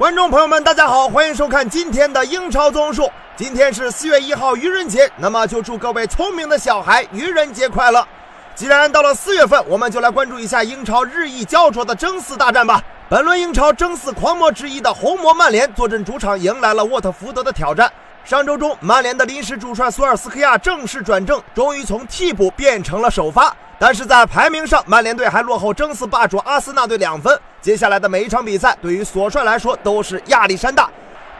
观众朋友们，大家好，欢迎收看今天的英超综述。今天是四月一号愚人节，那么就祝各位聪明的小孩愚人节快乐。既然到了四月份，我们就来关注一下英超日益焦灼的争四大战吧。本轮英超争四狂魔之一的红魔曼联坐镇主场，迎来了沃特福德的挑战。上周中，曼联的临时主帅索尔斯克亚正式转正，终于从替补变成了首发。但是在排名上，曼联队还落后争四霸主阿森纳队两分。接下来的每一场比赛，对于索帅来说都是压力山大。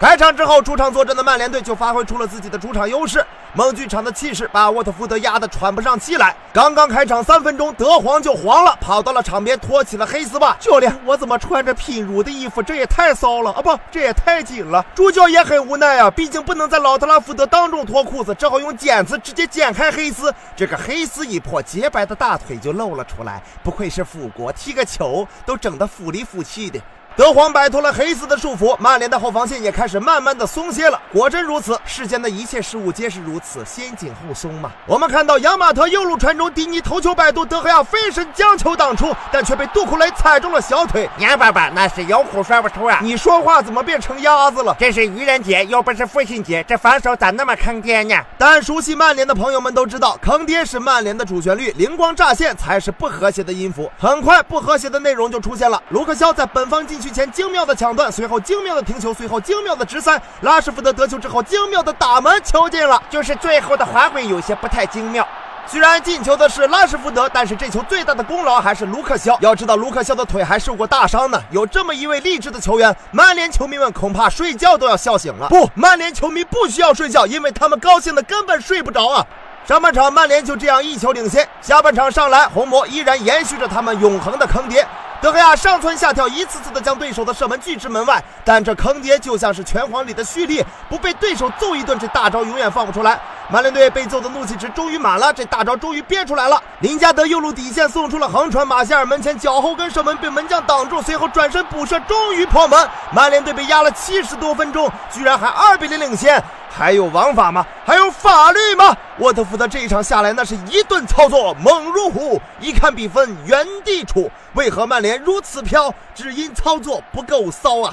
开场之后，主场坐镇的曼联队就发挥出了自己的主场优势，梦剧场的气势把沃特福德压得喘不上气来。刚刚开场三分钟，德皇就黄了，跑到了场边脱起了黑丝袜。教练，我怎么穿着 pin 乳的衣服？这也太骚了啊！不，这也太紧了。主教也很无奈啊，毕竟不能在老特拉福德当众脱裤子，只好用剪子直接剪开黑丝。这个黑丝一破，洁白的大腿就露了出来。不愧是辅国，踢个球都整得腐里腐气的。德皇摆脱了黑丝的束缚，曼联的后防线也开始慢慢的松懈了。果真如此，世间的一切事物皆是如此，先紧后松嘛。我们看到扬马特右路传中，迪尼头球摆渡，德赫亚飞身将球挡出，但却被杜库雷踩中了小腿。杨爸爸，那是有苦说不出啊！你说话怎么变成鸭子了？这是愚人节，又不是父亲节，这防守咋那么坑爹呢？但熟悉曼联的朋友们都知道，坑爹是曼联的主旋律，灵光乍现才是不和谐的音符。很快，不和谐的内容就出现了。卢克肖在本方禁区前精妙的抢断，随后精妙的停球，随后精妙的直塞。拉什福德得球之后，精妙的打门，球进了。就是最后的发挥有些不太精妙。虽然进球的是拉什福德，但是这球最大的功劳还是卢克肖。要知道，卢克肖的腿还受过大伤呢。有这么一位励志的球员，曼联球迷们恐怕睡觉都要笑醒了。不，曼联球迷不需要睡觉，因为他们高兴的根本睡不着啊。上半场曼联就这样一球领先，下半场上来，红魔依然延续着他们永恒的坑爹。德赫亚上蹿下跳，一次次的将对手的射门拒之门外，但这坑爹就像是拳皇里的蓄力，不被对手揍一顿，这大招永远放不出来。曼联队被揍的怒气值终于满了，这大招终于憋出来了。林加德右路底线送出了横传，马歇尔门前脚后跟射门被门将挡住，随后转身补射，终于破门。曼联队被压了七十多分钟，居然还二比零领先。还有王法吗？还有法律吗？沃特福德这一场下来，那是一顿操作猛如虎。一看比分，原地杵。为何曼联如此飘？只因操作不够骚啊！